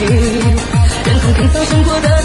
你任凭拼凑生活的。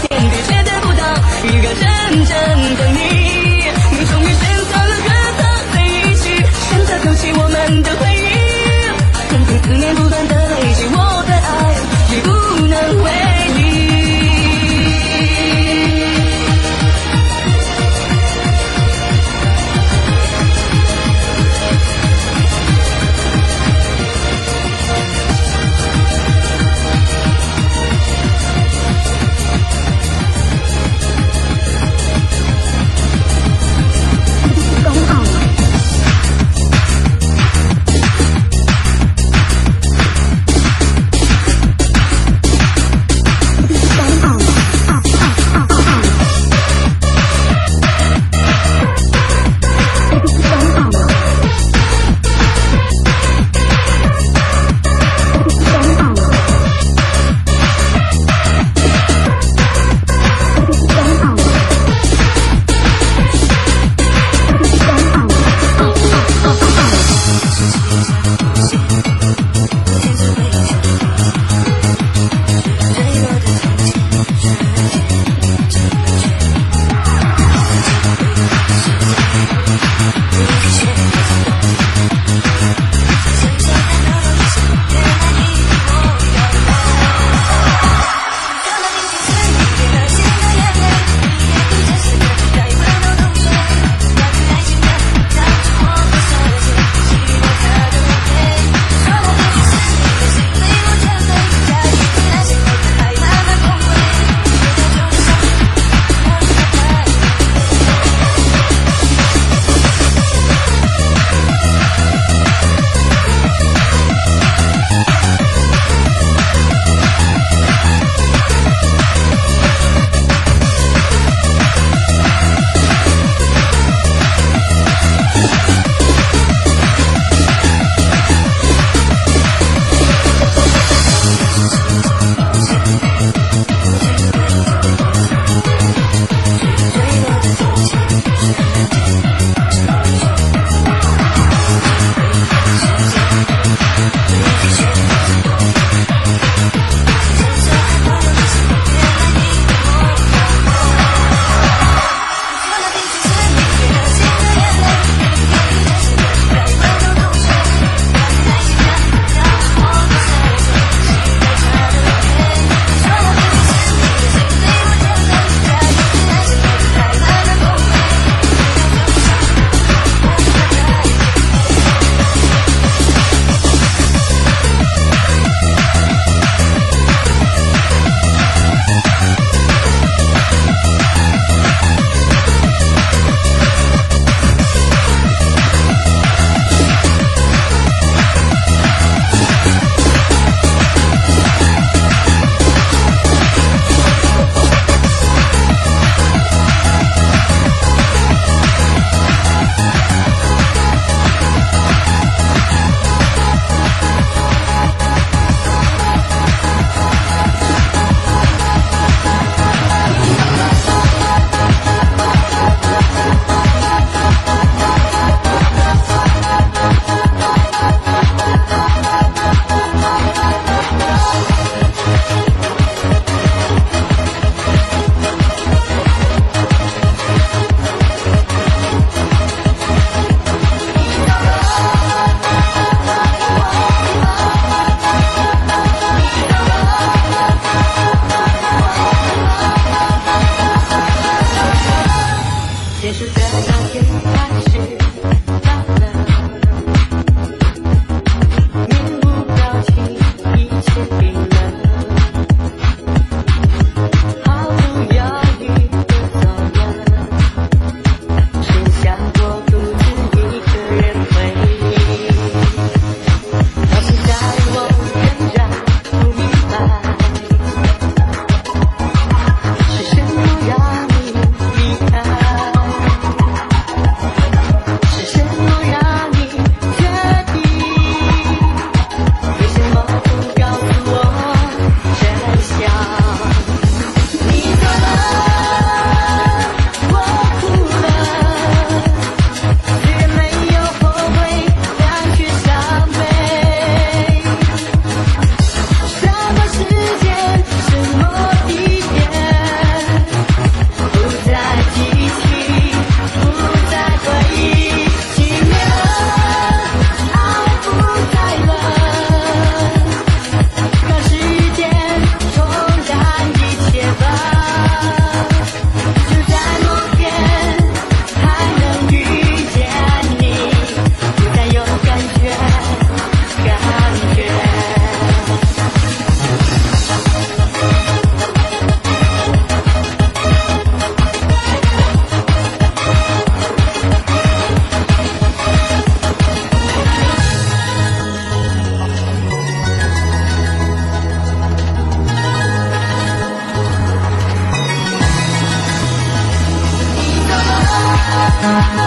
Thank.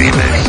Remix.